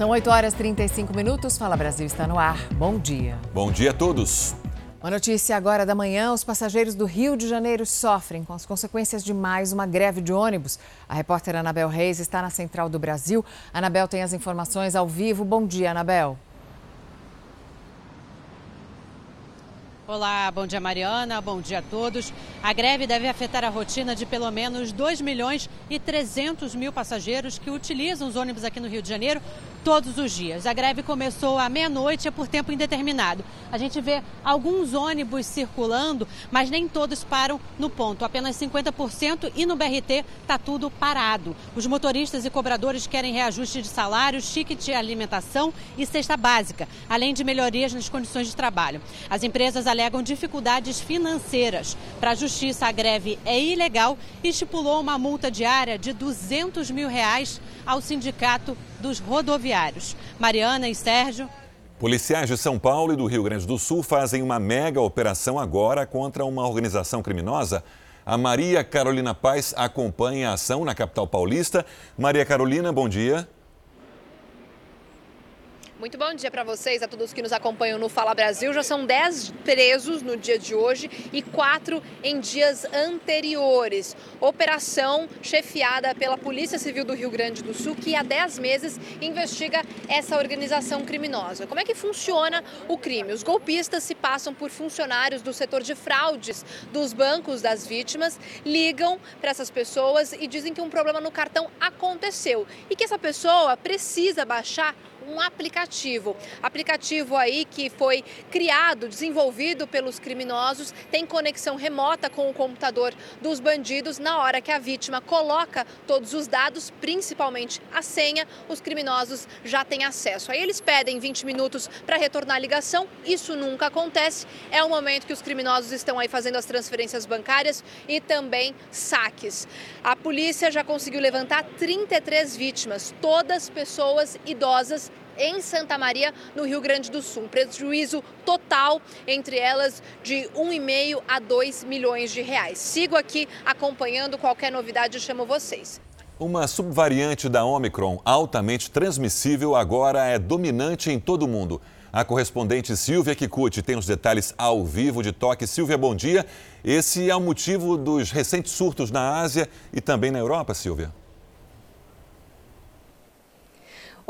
São 8 horas e 35 minutos. Fala Brasil está no ar. Bom dia. Bom dia a todos. Uma notícia agora da manhã: os passageiros do Rio de Janeiro sofrem com as consequências de mais uma greve de ônibus. A repórter Anabel Reis está na Central do Brasil. Anabel tem as informações ao vivo. Bom dia, Anabel. Olá, bom dia Mariana, bom dia a todos. A greve deve afetar a rotina de pelo menos 2 milhões e 300 mil passageiros que utilizam os ônibus aqui no Rio de Janeiro todos os dias. A greve começou à meia-noite, é por tempo indeterminado. A gente vê alguns ônibus circulando, mas nem todos param no ponto, apenas 50% e no BRT está tudo parado. Os motoristas e cobradores querem reajuste de salário, ticket de alimentação e cesta básica, além de melhorias nas condições de trabalho. As empresas alegam dificuldades financeiras. Para a justiça, a greve é ilegal e estipulou uma multa diária de 200 mil reais ao sindicato dos rodoviários. Mariana e Sérgio. Policiais de São Paulo e do Rio Grande do Sul fazem uma mega operação agora contra uma organização criminosa. A Maria Carolina Paz acompanha a ação na capital paulista. Maria Carolina, bom dia. Muito bom dia para vocês, a todos que nos acompanham no Fala Brasil. Já são 10 presos no dia de hoje e quatro em dias anteriores. Operação chefiada pela Polícia Civil do Rio Grande do Sul, que há 10 meses investiga essa organização criminosa. Como é que funciona o crime? Os golpistas se passam por funcionários do setor de fraudes dos bancos das vítimas, ligam para essas pessoas e dizem que um problema no cartão aconteceu e que essa pessoa precisa baixar um aplicativo. Aplicativo aí que foi criado, desenvolvido pelos criminosos, tem conexão remota com o computador dos bandidos. Na hora que a vítima coloca todos os dados, principalmente a senha, os criminosos já têm acesso. Aí eles pedem 20 minutos para retornar a ligação. Isso nunca acontece. É o momento que os criminosos estão aí fazendo as transferências bancárias e também saques. A polícia já conseguiu levantar 33 vítimas, todas pessoas idosas em Santa Maria, no Rio Grande do Sul. Prejuízo total entre elas de 1,5 a 2 milhões de reais. Sigo aqui acompanhando qualquer novidade, eu chamo vocês. Uma subvariante da Omicron, altamente transmissível, agora é dominante em todo o mundo. A correspondente Silvia Kikuchi tem os detalhes ao vivo de toque. Silvia, bom dia. Esse é o motivo dos recentes surtos na Ásia e também na Europa, Silvia?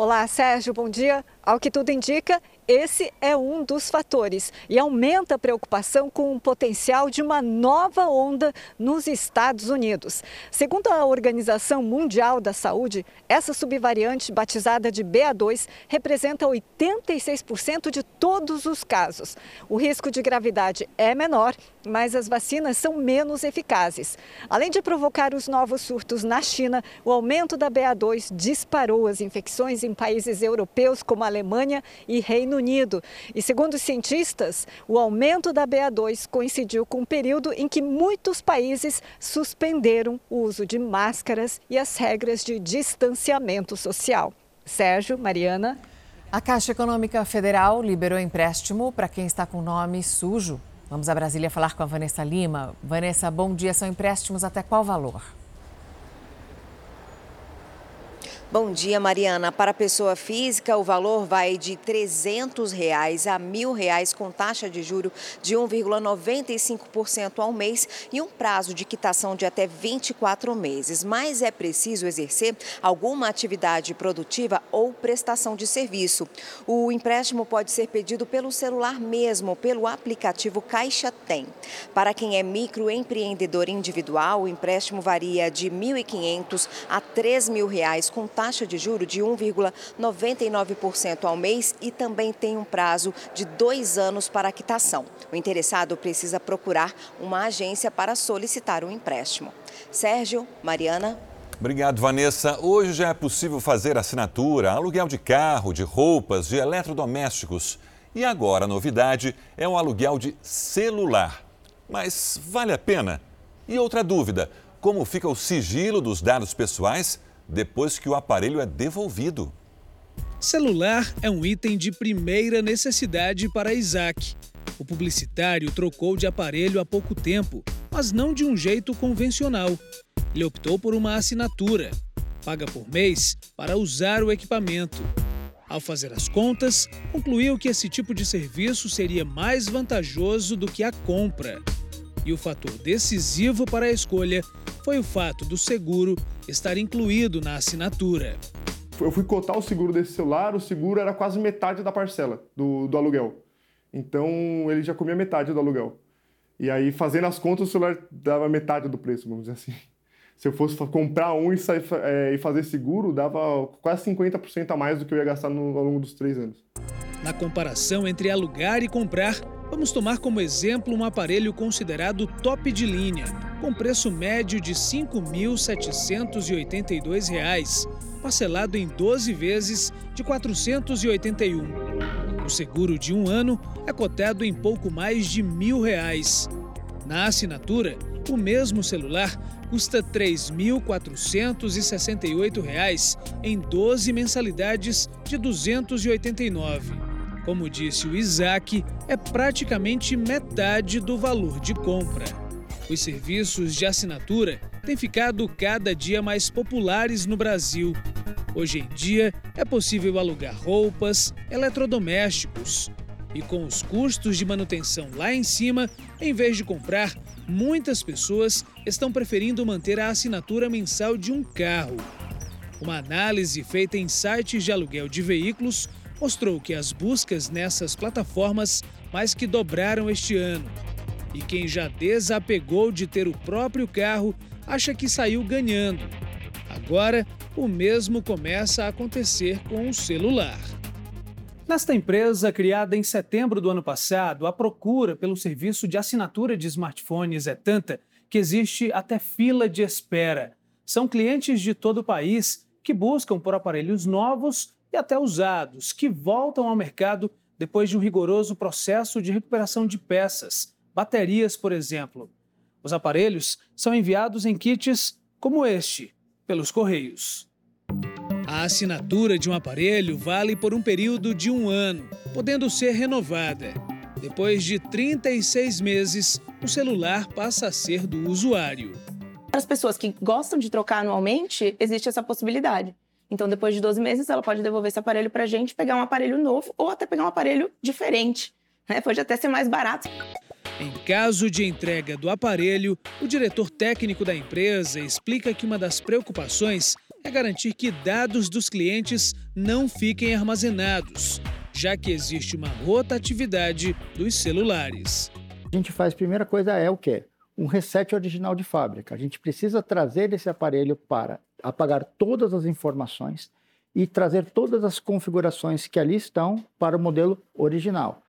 Olá, Sérgio, bom dia. Ao que tudo indica, esse é um dos fatores e aumenta a preocupação com o potencial de uma nova onda nos Estados Unidos. Segundo a Organização Mundial da Saúde, essa subvariante batizada de BA2 representa 86% de todos os casos. O risco de gravidade é menor, mas as vacinas são menos eficazes. Além de provocar os novos surtos na China, o aumento da BA2 disparou as infecções em países europeus como a Alemanha e Reino Unido. E segundo os cientistas, o aumento da BA2 coincidiu com um período em que muitos países suspenderam o uso de máscaras e as regras de distanciamento social. Sérgio, Mariana. A Caixa Econômica Federal liberou empréstimo para quem está com nome sujo. Vamos a Brasília falar com a Vanessa Lima. Vanessa, bom dia. São empréstimos até qual valor? Bom dia, Mariana. Para a pessoa física, o valor vai de 300 reais a 1.000 reais com taxa de juro de 1,95% ao mês e um prazo de quitação de até 24 meses. Mas é preciso exercer alguma atividade produtiva ou prestação de serviço. O empréstimo pode ser pedido pelo celular mesmo, pelo aplicativo Caixa Tem. Para quem é microempreendedor individual, o empréstimo varia de R$ 1.500 a 3.000 reais com taxa de juro de 1,99% ao mês e também tem um prazo de dois anos para a quitação. O interessado precisa procurar uma agência para solicitar o um empréstimo. Sérgio, Mariana. Obrigado, Vanessa. Hoje já é possível fazer assinatura, aluguel de carro, de roupas, de eletrodomésticos. E agora a novidade é o aluguel de celular. Mas vale a pena? E outra dúvida: como fica o sigilo dos dados pessoais? Depois que o aparelho é devolvido. Celular é um item de primeira necessidade para Isaac. O publicitário trocou de aparelho há pouco tempo, mas não de um jeito convencional. Ele optou por uma assinatura. Paga por mês para usar o equipamento. Ao fazer as contas, concluiu que esse tipo de serviço seria mais vantajoso do que a compra. E o fator decisivo para a escolha foi o fato do seguro estar incluído na assinatura. Eu fui cotar o seguro desse celular, o seguro era quase metade da parcela do, do aluguel. Então ele já comia metade do aluguel. E aí, fazendo as contas, o celular dava metade do preço, vamos dizer assim. Se eu fosse comprar um e, sair, é, e fazer seguro, dava quase 50% a mais do que eu ia gastar no, ao longo dos três anos. Na comparação entre alugar e comprar, vamos tomar como exemplo um aparelho considerado top de linha, com preço médio de R$ 5.782, parcelado em 12 vezes de R$ 481. O seguro de um ano é cotado em pouco mais de mil reais. Na assinatura, o mesmo celular custa R$ 3.468 em 12 mensalidades de R$ 289. Como disse o Isaac, é praticamente metade do valor de compra. Os serviços de assinatura têm ficado cada dia mais populares no Brasil. Hoje em dia, é possível alugar roupas, eletrodomésticos. E com os custos de manutenção lá em cima, em vez de comprar, muitas pessoas estão preferindo manter a assinatura mensal de um carro. Uma análise feita em sites de aluguel de veículos mostrou que as buscas nessas plataformas mais que dobraram este ano. E quem já desapegou de ter o próprio carro acha que saiu ganhando. Agora, o mesmo começa a acontecer com o celular. Nesta empresa, criada em setembro do ano passado, a procura pelo serviço de assinatura de smartphones é tanta que existe até fila de espera. São clientes de todo o país que buscam por aparelhos novos e até usados, que voltam ao mercado depois de um rigoroso processo de recuperação de peças, baterias, por exemplo. Os aparelhos são enviados em kits como este, pelos Correios. A assinatura de um aparelho vale por um período de um ano, podendo ser renovada. Depois de 36 meses, o celular passa a ser do usuário. Para as pessoas que gostam de trocar anualmente, existe essa possibilidade. Então, depois de 12 meses, ela pode devolver esse aparelho para a gente, pegar um aparelho novo ou até pegar um aparelho diferente. Né? Pode até ser mais barato. Em caso de entrega do aparelho, o diretor técnico da empresa explica que uma das preocupações é garantir que dados dos clientes não fiquem armazenados, já que existe uma rotatividade dos celulares. A gente faz, a primeira coisa é o quê? Um reset original de fábrica. A gente precisa trazer esse aparelho para apagar todas as informações e trazer todas as configurações que ali estão para o modelo original.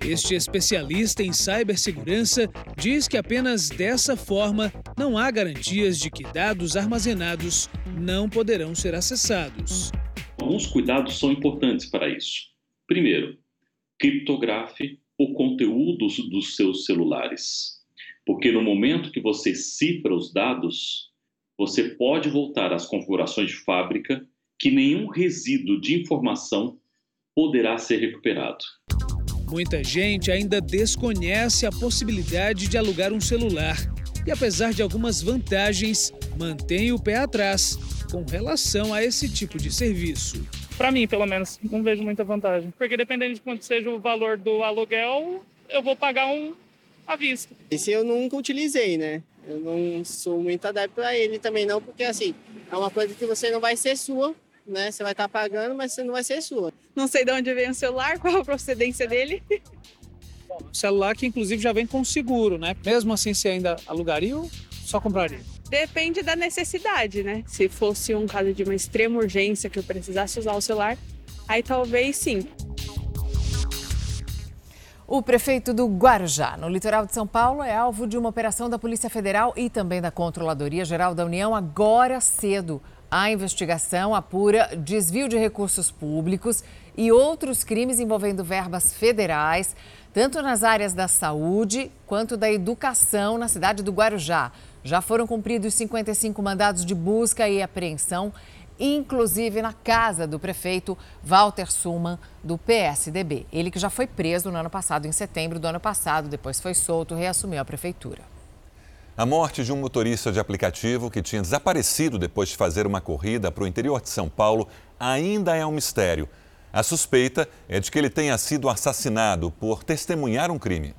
Este especialista em cibersegurança diz que apenas dessa forma não há garantias de que dados armazenados não poderão ser acessados. Alguns cuidados são importantes para isso. Primeiro, criptografe o conteúdo dos seus celulares. Porque no momento que você cifra os dados, você pode voltar às configurações de fábrica que nenhum resíduo de informação poderá ser recuperado. Muita gente ainda desconhece a possibilidade de alugar um celular e, apesar de algumas vantagens, mantém o pé atrás com relação a esse tipo de serviço. Para mim, pelo menos, não vejo muita vantagem. Porque dependendo de quanto seja o valor do aluguel, eu vou pagar um à vista. Esse eu nunca utilizei, né? Eu não sou muito adepto a ele também não, porque assim, é uma coisa que você não vai ser sua, né? Você vai estar tá pagando, mas você não vai ser sua. Não sei de onde vem o celular, qual a procedência dele. Bom, celular que inclusive já vem com seguro, né? Mesmo assim, você ainda alugaria ou só compraria? Depende da necessidade, né? Se fosse um caso de uma extrema urgência que eu precisasse usar o celular, aí talvez sim. O prefeito do Guarujá, no litoral de São Paulo, é alvo de uma operação da Polícia Federal e também da Controladoria Geral da União agora cedo. A investigação apura desvio de recursos públicos e outros crimes envolvendo verbas federais, tanto nas áreas da saúde quanto da educação na cidade do Guarujá. Já foram cumpridos 55 mandados de busca e apreensão, inclusive na casa do prefeito Walter Suman, do PSDB. Ele que já foi preso no ano passado, em setembro do ano passado, depois foi solto, reassumiu a prefeitura. A morte de um motorista de aplicativo que tinha desaparecido depois de fazer uma corrida para o interior de São Paulo ainda é um mistério. A suspeita é de que ele tenha sido assassinado por testemunhar um crime.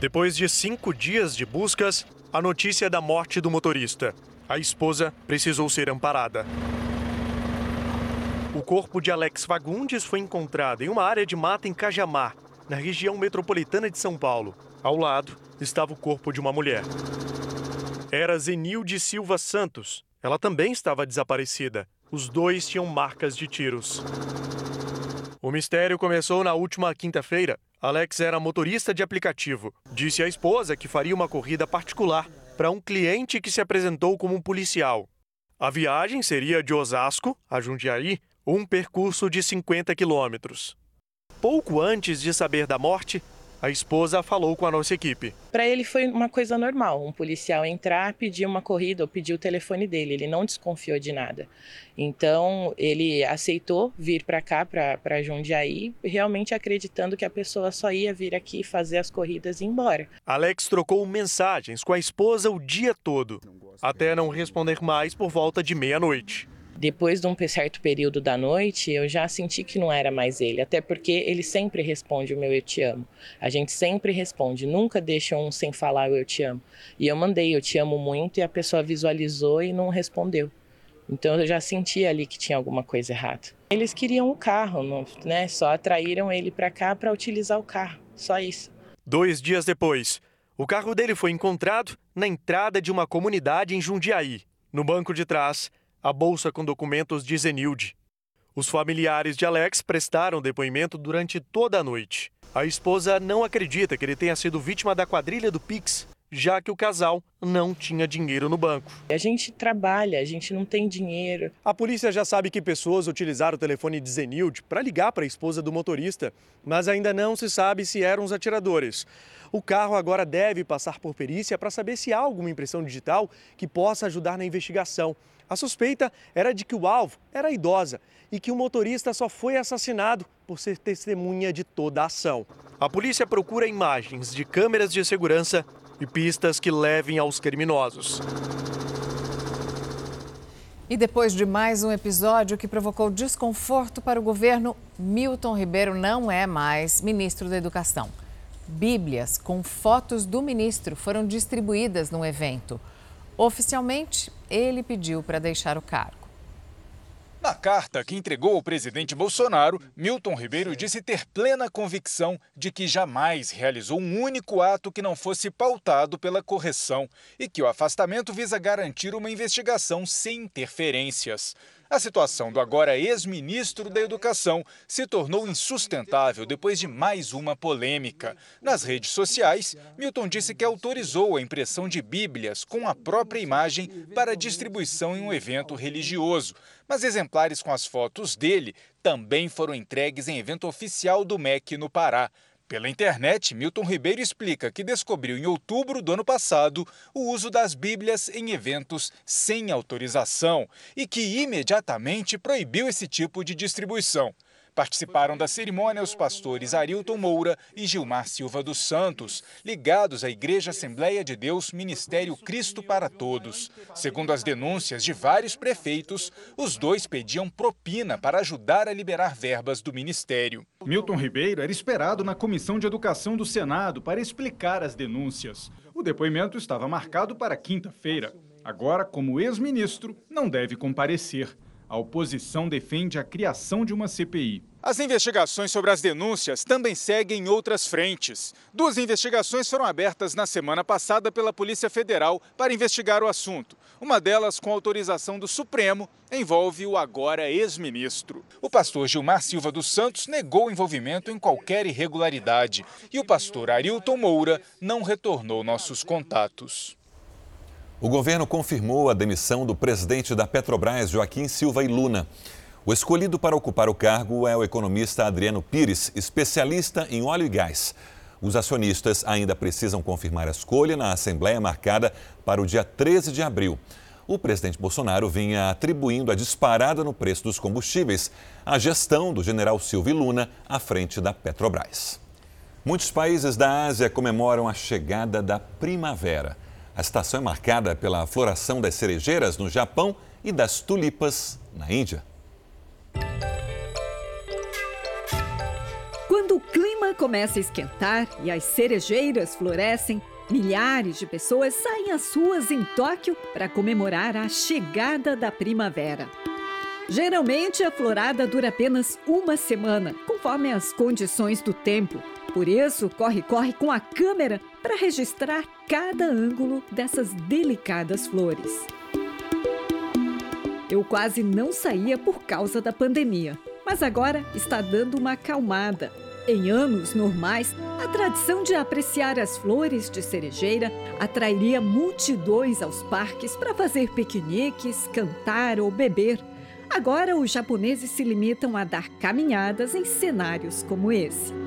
Depois de cinco dias de buscas, a notícia da morte do motorista. A esposa precisou ser amparada. O corpo de Alex Fagundes foi encontrado em uma área de mata em Cajamar, na região metropolitana de São Paulo. Ao lado estava o corpo de uma mulher. Era Zenilde Silva Santos. Ela também estava desaparecida. Os dois tinham marcas de tiros. O mistério começou na última quinta-feira. Alex era motorista de aplicativo. Disse à esposa que faria uma corrida particular para um cliente que se apresentou como um policial. A viagem seria de Osasco a Jundiaí, um percurso de 50 quilômetros. Pouco antes de saber da morte, a esposa falou com a nossa equipe. Para ele foi uma coisa normal, um policial entrar, pedir uma corrida ou pedir o telefone dele. Ele não desconfiou de nada. Então ele aceitou vir para cá, para Jundiaí, realmente acreditando que a pessoa só ia vir aqui fazer as corridas e ir embora. Alex trocou mensagens com a esposa o dia todo, até não responder mais por volta de meia-noite. Depois de um certo período da noite, eu já senti que não era mais ele, até porque ele sempre responde o meu eu te amo. A gente sempre responde, nunca deixa um sem falar o eu te amo. E eu mandei eu te amo muito e a pessoa visualizou e não respondeu. Então eu já senti ali que tinha alguma coisa errada. Eles queriam o carro, né? Só atraíram ele para cá para utilizar o carro, só isso. Dois dias depois, o carro dele foi encontrado na entrada de uma comunidade em Jundiaí. No banco de trás, a bolsa com documentos de Zenilde. Os familiares de Alex prestaram depoimento durante toda a noite. A esposa não acredita que ele tenha sido vítima da quadrilha do Pix, já que o casal não tinha dinheiro no banco. A gente trabalha, a gente não tem dinheiro. A polícia já sabe que pessoas utilizaram o telefone de Zenilde para ligar para a esposa do motorista, mas ainda não se sabe se eram os atiradores. O carro agora deve passar por perícia para saber se há alguma impressão digital que possa ajudar na investigação. A suspeita era de que o alvo era idosa e que o motorista só foi assassinado por ser testemunha de toda a ação. A polícia procura imagens de câmeras de segurança e pistas que levem aos criminosos. E depois de mais um episódio que provocou desconforto para o governo, Milton Ribeiro não é mais ministro da Educação. Bíblias com fotos do ministro foram distribuídas no evento. Oficialmente, ele pediu para deixar o cargo. Na carta que entregou ao presidente Bolsonaro, Milton Ribeiro disse ter plena convicção de que jamais realizou um único ato que não fosse pautado pela correção e que o afastamento visa garantir uma investigação sem interferências. A situação do agora ex-ministro da Educação se tornou insustentável depois de mais uma polêmica. Nas redes sociais, Milton disse que autorizou a impressão de Bíblias com a própria imagem para distribuição em um evento religioso. Mas exemplares com as fotos dele também foram entregues em evento oficial do MEC no Pará. Pela internet, Milton Ribeiro explica que descobriu em outubro do ano passado o uso das Bíblias em eventos sem autorização e que imediatamente proibiu esse tipo de distribuição. Participaram da cerimônia os pastores Arilton Moura e Gilmar Silva dos Santos, ligados à Igreja Assembleia de Deus Ministério Cristo para Todos. Segundo as denúncias de vários prefeitos, os dois pediam propina para ajudar a liberar verbas do ministério. Milton Ribeiro era esperado na Comissão de Educação do Senado para explicar as denúncias. O depoimento estava marcado para quinta-feira. Agora, como ex-ministro, não deve comparecer. A oposição defende a criação de uma CPI. As investigações sobre as denúncias também seguem em outras frentes. Duas investigações foram abertas na semana passada pela Polícia Federal para investigar o assunto. Uma delas, com autorização do Supremo, envolve o agora ex-ministro. O pastor Gilmar Silva dos Santos negou envolvimento em qualquer irregularidade e o pastor Arilton Moura não retornou nossos contatos. O governo confirmou a demissão do presidente da Petrobras, Joaquim Silva e Luna. O escolhido para ocupar o cargo é o economista Adriano Pires, especialista em óleo e gás. Os acionistas ainda precisam confirmar a escolha na Assembleia marcada para o dia 13 de abril. O presidente Bolsonaro vinha atribuindo a disparada no preço dos combustíveis à gestão do general Silva e Luna à frente da Petrobras. Muitos países da Ásia comemoram a chegada da primavera. A estação é marcada pela floração das cerejeiras no Japão e das tulipas na Índia. Quando o clima começa a esquentar e as cerejeiras florescem, milhares de pessoas saem às ruas em Tóquio para comemorar a chegada da primavera. Geralmente, a florada dura apenas uma semana, conforme as condições do tempo. Por isso, corre-corre com a câmera para registrar cada ângulo dessas delicadas flores. Eu quase não saía por causa da pandemia, mas agora está dando uma acalmada. Em anos normais, a tradição de apreciar as flores de cerejeira atrairia multidões aos parques para fazer piqueniques, cantar ou beber. Agora, os japoneses se limitam a dar caminhadas em cenários como esse.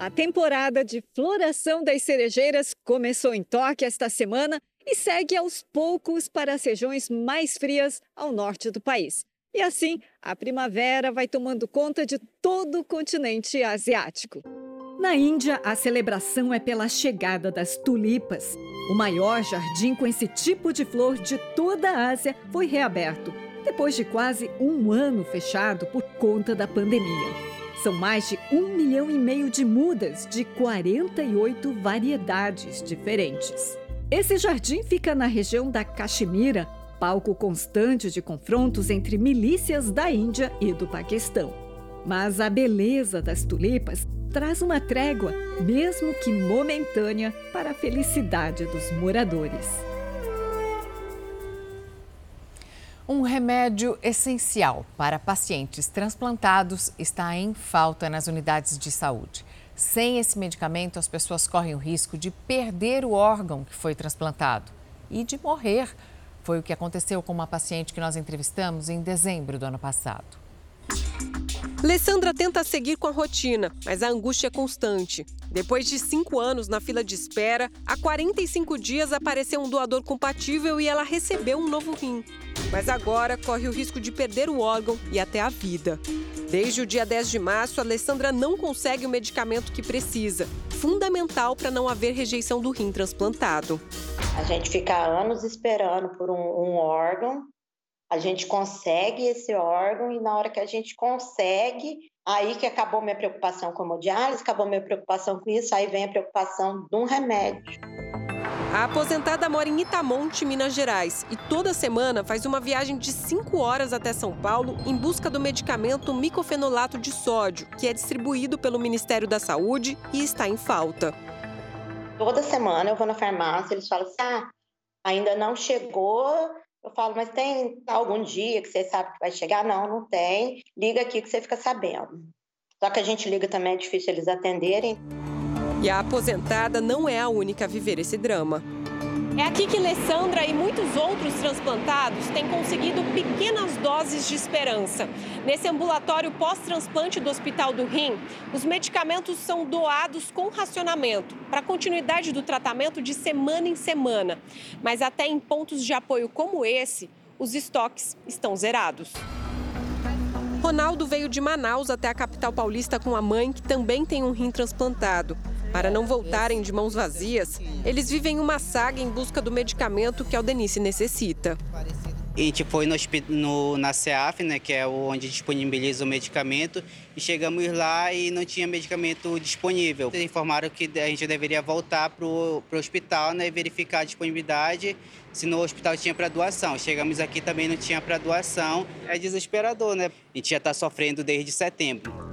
A temporada de floração das cerejeiras começou em Tóquio esta semana e segue aos poucos para as regiões mais frias ao norte do país. E assim, a primavera vai tomando conta de todo o continente asiático. Na Índia, a celebração é pela chegada das tulipas. O maior jardim com esse tipo de flor de toda a Ásia foi reaberto, depois de quase um ano fechado por conta da pandemia. São mais de um milhão e meio de mudas de 48 variedades diferentes. Esse jardim fica na região da Caxemira, palco constante de confrontos entre milícias da Índia e do Paquistão. Mas a beleza das tulipas traz uma trégua, mesmo que momentânea, para a felicidade dos moradores. Um remédio essencial para pacientes transplantados está em falta nas unidades de saúde. Sem esse medicamento, as pessoas correm o risco de perder o órgão que foi transplantado e de morrer foi o que aconteceu com uma paciente que nós entrevistamos em dezembro do ano passado. Alessandra tenta seguir com a rotina, mas a angústia é constante. Depois de cinco anos na fila de espera, há 45 dias apareceu um doador compatível e ela recebeu um novo rim. Mas agora corre o risco de perder o órgão e até a vida. Desde o dia 10 de março, Alessandra não consegue o medicamento que precisa, fundamental para não haver rejeição do rim transplantado. A gente fica anos esperando por um, um órgão, a gente consegue esse órgão e na hora que a gente consegue, aí que acabou minha preocupação com a hemodiálise, acabou minha preocupação com isso, aí vem a preocupação de um remédio. A aposentada mora em Itamonte, Minas Gerais, e toda semana faz uma viagem de 5 horas até São Paulo em busca do medicamento micofenolato de sódio, que é distribuído pelo Ministério da Saúde e está em falta. Toda semana eu vou na farmácia, eles falam assim: ah, ainda não chegou. Eu falo, mas tem algum dia que você sabe que vai chegar? Não, não tem. Liga aqui que você fica sabendo. Só que a gente liga também, é difícil eles atenderem. E a aposentada não é a única a viver esse drama. É aqui que Alessandra e muitos outros transplantados têm conseguido pequenas doses de esperança. Nesse ambulatório pós-transplante do Hospital do Rim, os medicamentos são doados com racionamento, para continuidade do tratamento de semana em semana. Mas até em pontos de apoio como esse, os estoques estão zerados. Ronaldo veio de Manaus até a capital paulista com a mãe, que também tem um rim transplantado. Para não voltarem de mãos vazias, eles vivem uma saga em busca do medicamento que a Aldenice necessita. A gente foi no, no, na CEAF, né, que é onde disponibiliza o medicamento, e chegamos lá e não tinha medicamento disponível. Eles informaram que a gente deveria voltar para o hospital né, e verificar a disponibilidade, se no hospital tinha para doação. Chegamos aqui também não tinha para doação. É desesperador, né? A gente já está sofrendo desde setembro.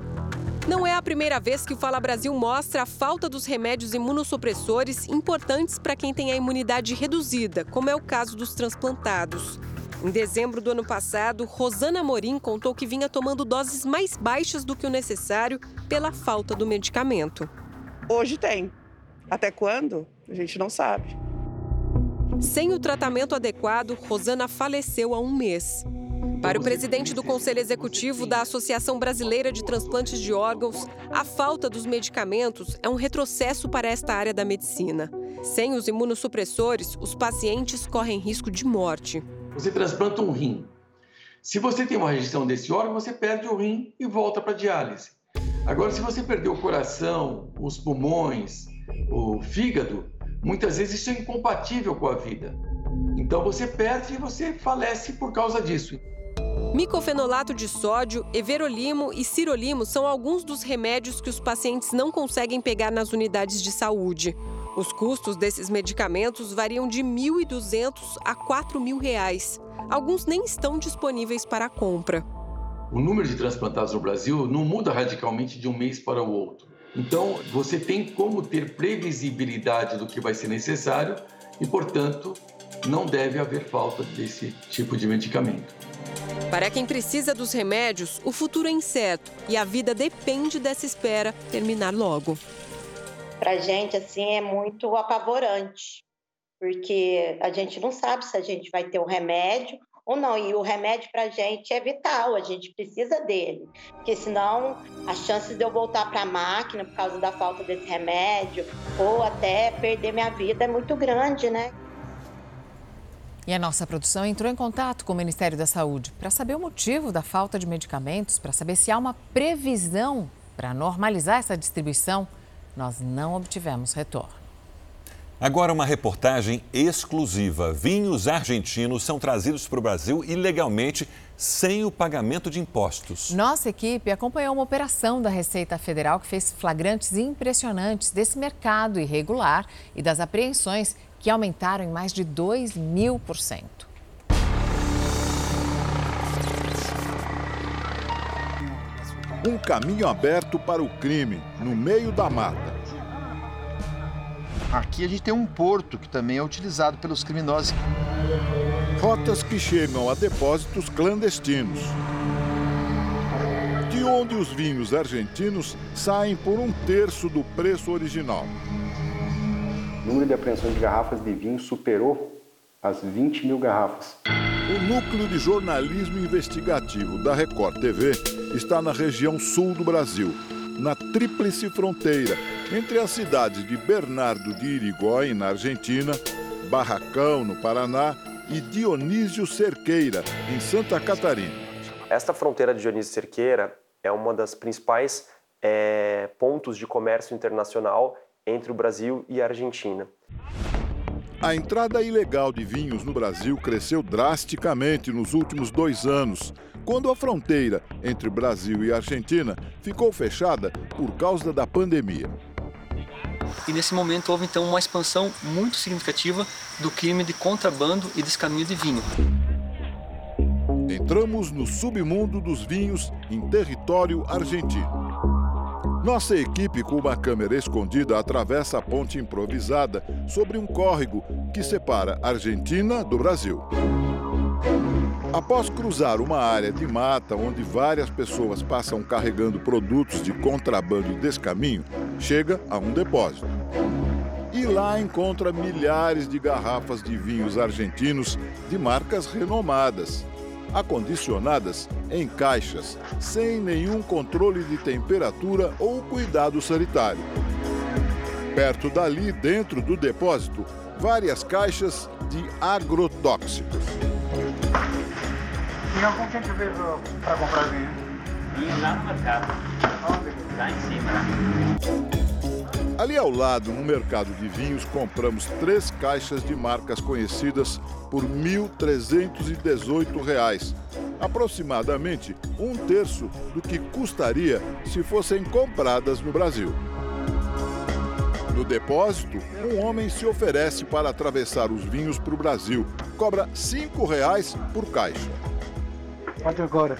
Não é a primeira vez que o Fala Brasil mostra a falta dos remédios imunossupressores importantes para quem tem a imunidade reduzida, como é o caso dos transplantados. Em dezembro do ano passado, Rosana Morim contou que vinha tomando doses mais baixas do que o necessário pela falta do medicamento. Hoje tem. Até quando? A gente não sabe. Sem o tratamento adequado, Rosana faleceu há um mês. Para o presidente do Conselho Executivo da Associação Brasileira de Transplantes de Órgãos, a falta dos medicamentos é um retrocesso para esta área da medicina. Sem os imunossupressores, os pacientes correm risco de morte. Você transplanta um rim. Se você tem uma rejeição desse órgão, você perde o rim e volta para a diálise. Agora, se você perdeu o coração, os pulmões, o fígado, muitas vezes isso é incompatível com a vida. Então você perde e você falece por causa disso. Micofenolato de sódio, everolimo e cirolimo são alguns dos remédios que os pacientes não conseguem pegar nas unidades de saúde. Os custos desses medicamentos variam de R$ 1.200 a R$ 4.000. Alguns nem estão disponíveis para compra. O número de transplantados no Brasil não muda radicalmente de um mês para o outro. Então, você tem como ter previsibilidade do que vai ser necessário e, portanto, não deve haver falta desse tipo de medicamento. Para quem precisa dos remédios, o futuro é incerto e a vida depende dessa espera terminar logo. Para gente, assim, é muito apavorante, porque a gente não sabe se a gente vai ter o um remédio ou não. E o remédio para a gente é vital, a gente precisa dele, porque senão as chances de eu voltar para a máquina por causa da falta desse remédio ou até perder minha vida é muito grande, né? E a nossa produção entrou em contato com o Ministério da Saúde para saber o motivo da falta de medicamentos, para saber se há uma previsão para normalizar essa distribuição. Nós não obtivemos retorno. Agora, uma reportagem exclusiva. Vinhos argentinos são trazidos para o Brasil ilegalmente, sem o pagamento de impostos. Nossa equipe acompanhou uma operação da Receita Federal que fez flagrantes impressionantes desse mercado irregular e das apreensões que aumentaram em mais de 2 mil por cento. Um caminho aberto para o crime, no meio da mata. Aqui a gente tem um porto que também é utilizado pelos criminosos. Rotas que chegam a depósitos clandestinos. De onde os vinhos argentinos saem por um terço do preço original. O número de apreensões de garrafas de vinho superou as 20 mil garrafas. O núcleo de jornalismo investigativo da Record TV está na região sul do Brasil, na tríplice fronteira entre as cidades de Bernardo de Irigói, na Argentina, Barracão, no Paraná, e Dionísio Cerqueira, em Santa Catarina. Esta fronteira de Dionísio Cerqueira é uma das principais é, pontos de comércio internacional entre o Brasil e a Argentina. A entrada ilegal de vinhos no Brasil cresceu drasticamente nos últimos dois anos, quando a fronteira entre Brasil e Argentina ficou fechada por causa da pandemia. E nesse momento houve então uma expansão muito significativa do crime de contrabando e descaminho de vinho. Entramos no submundo dos vinhos em território argentino. Nossa equipe, com uma câmera escondida, atravessa a ponte improvisada sobre um córrego que separa a Argentina do Brasil. Após cruzar uma área de mata onde várias pessoas passam carregando produtos de contrabando e descaminho, chega a um depósito. E lá encontra milhares de garrafas de vinhos argentinos de marcas renomadas, acondicionadas em caixas, sem nenhum controle de temperatura ou cuidado sanitário. Perto dali, dentro do depósito, várias caixas de agrotóxicos. E algum que a gente veio para comprar vinho? Vinho lá no mercado. Onde? Lá em cima. Né? Ali ao lado, no mercado de vinhos, compramos três caixas de marcas conhecidas por R$ 1.318, aproximadamente um terço do que custaria se fossem compradas no Brasil. No depósito, um homem se oferece para atravessar os vinhos para o Brasil. Cobra R$ 5,00 por caixa. Quanto agora?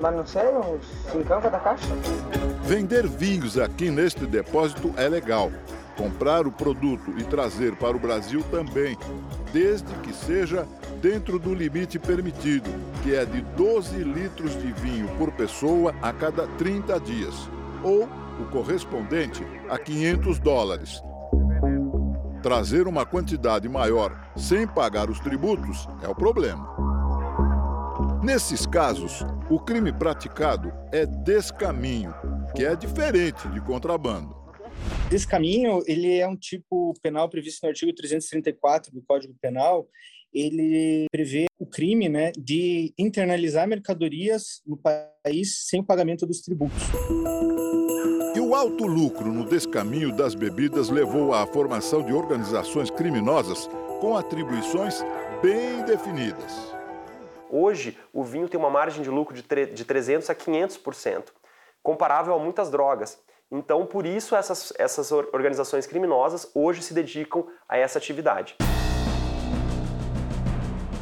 Mas não sei, uns 50 da caixa? Vender vinhos aqui neste depósito é legal. Comprar o produto e trazer para o Brasil também, desde que seja dentro do limite permitido, que é de 12 litros de vinho por pessoa a cada 30 dias, ou o correspondente a 500 dólares. Trazer uma quantidade maior sem pagar os tributos é o problema. Nesses casos, o crime praticado é descaminho, que é diferente de contrabando. Descaminho, ele é um tipo penal previsto no artigo 334 do Código Penal. Ele prevê o crime né, de internalizar mercadorias no país sem o pagamento dos tributos. E o alto lucro no descaminho das bebidas levou à formação de organizações criminosas com atribuições bem definidas. Hoje o vinho tem uma margem de lucro de 300 a 500%, comparável a muitas drogas. Então, por isso, essas, essas organizações criminosas hoje se dedicam a essa atividade.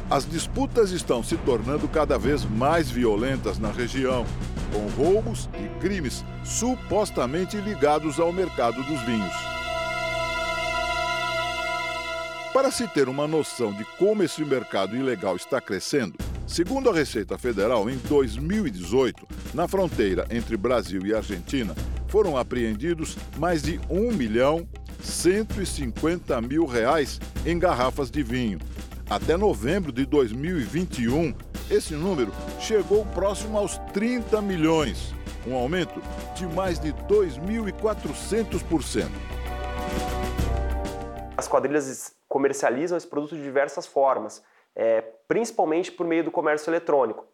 As disputas estão se tornando cada vez mais violentas na região, com roubos e crimes supostamente ligados ao mercado dos vinhos. Para se ter uma noção de como esse mercado ilegal está crescendo, segundo a Receita Federal, em 2018, na fronteira entre Brasil e Argentina, foram apreendidos mais de 1 milhão 150 mil reais em garrafas de vinho. Até novembro de 2021, esse número chegou próximo aos 30 milhões, um aumento de mais de 2.400%. As quadrilhas comercializam esse produto de diversas formas, é, principalmente por meio do comércio eletrônico.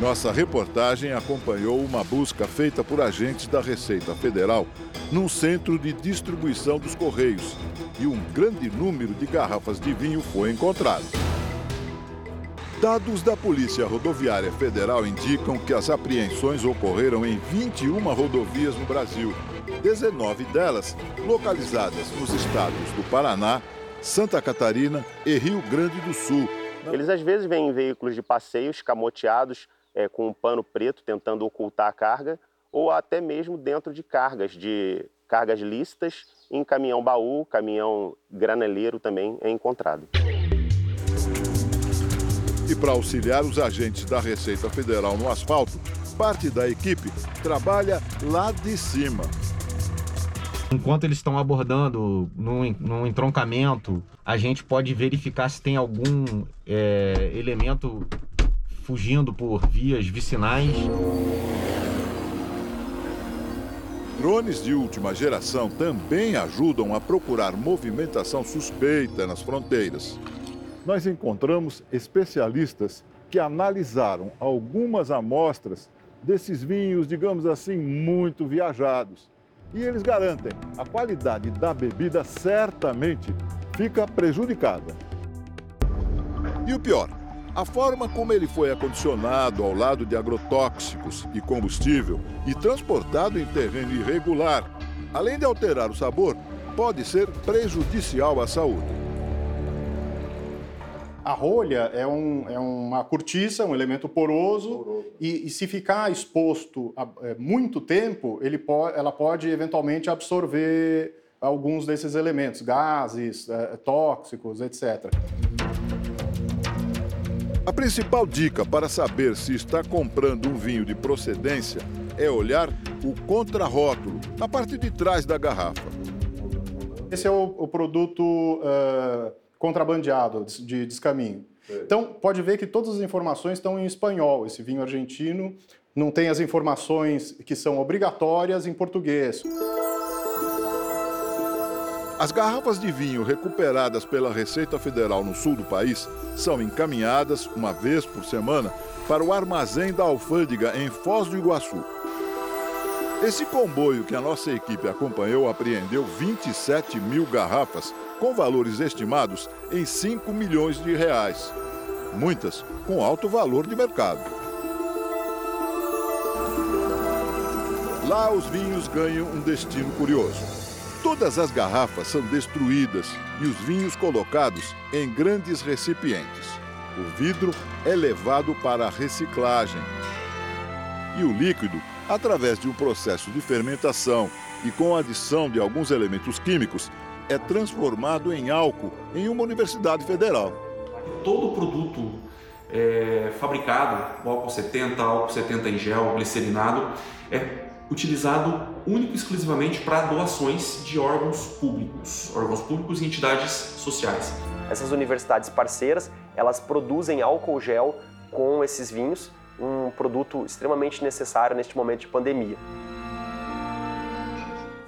Nossa reportagem acompanhou uma busca feita por agentes da Receita Federal num centro de distribuição dos Correios e um grande número de garrafas de vinho foi encontrado. Dados da Polícia Rodoviária Federal indicam que as apreensões ocorreram em 21 rodovias no Brasil, 19 delas localizadas nos estados do Paraná, Santa Catarina e Rio Grande do Sul. Eles às vezes vêm em veículos de passeio escamoteados é, com um pano preto tentando ocultar a carga, ou até mesmo dentro de cargas, de cargas lícitas, em caminhão baú, caminhão graneleiro também é encontrado. E para auxiliar os agentes da Receita Federal no asfalto, parte da equipe trabalha lá de cima. Enquanto eles estão abordando num, num entroncamento, a gente pode verificar se tem algum é, elemento fugindo por vias vicinais. Drones de última geração também ajudam a procurar movimentação suspeita nas fronteiras. Nós encontramos especialistas que analisaram algumas amostras desses vinhos, digamos assim, muito viajados. E eles garantem a qualidade da bebida certamente fica prejudicada. E o pior, a forma como ele foi acondicionado ao lado de agrotóxicos e combustível e transportado em terreno irregular, além de alterar o sabor, pode ser prejudicial à saúde. A rolha é, um, é uma cortiça, um elemento poroso, E, e, se ficar exposto a, é, muito tempo, ele po ela pode eventualmente absorver alguns desses elementos, gases, é, tóxicos, etc. A principal dica para saber se está comprando um vinho de procedência é olhar o contrarótulo, na parte de trás da garrafa. Esse é o, o produto uh, contrabandeado de descaminho. Então, pode ver que todas as informações estão em espanhol. Esse vinho argentino não tem as informações que são obrigatórias em português. As garrafas de vinho recuperadas pela Receita Federal no sul do país são encaminhadas uma vez por semana para o armazém da alfândega em Foz do Iguaçu. Esse comboio que a nossa equipe acompanhou apreendeu 27 mil garrafas com valores estimados em 5 milhões de reais. Muitas com alto valor de mercado. Lá os vinhos ganham um destino curioso. Todas as garrafas são destruídas e os vinhos colocados em grandes recipientes. O vidro é levado para a reciclagem. E o líquido, através de um processo de fermentação e com a adição de alguns elementos químicos, é transformado em álcool em uma universidade federal. Todo produto é, fabricado, o álcool 70, álcool 70 em gel, glicerinado, é utilizado único e exclusivamente para doações de órgãos públicos, órgãos públicos e entidades sociais. Essas universidades parceiras, elas produzem álcool gel com esses vinhos, um produto extremamente necessário neste momento de pandemia.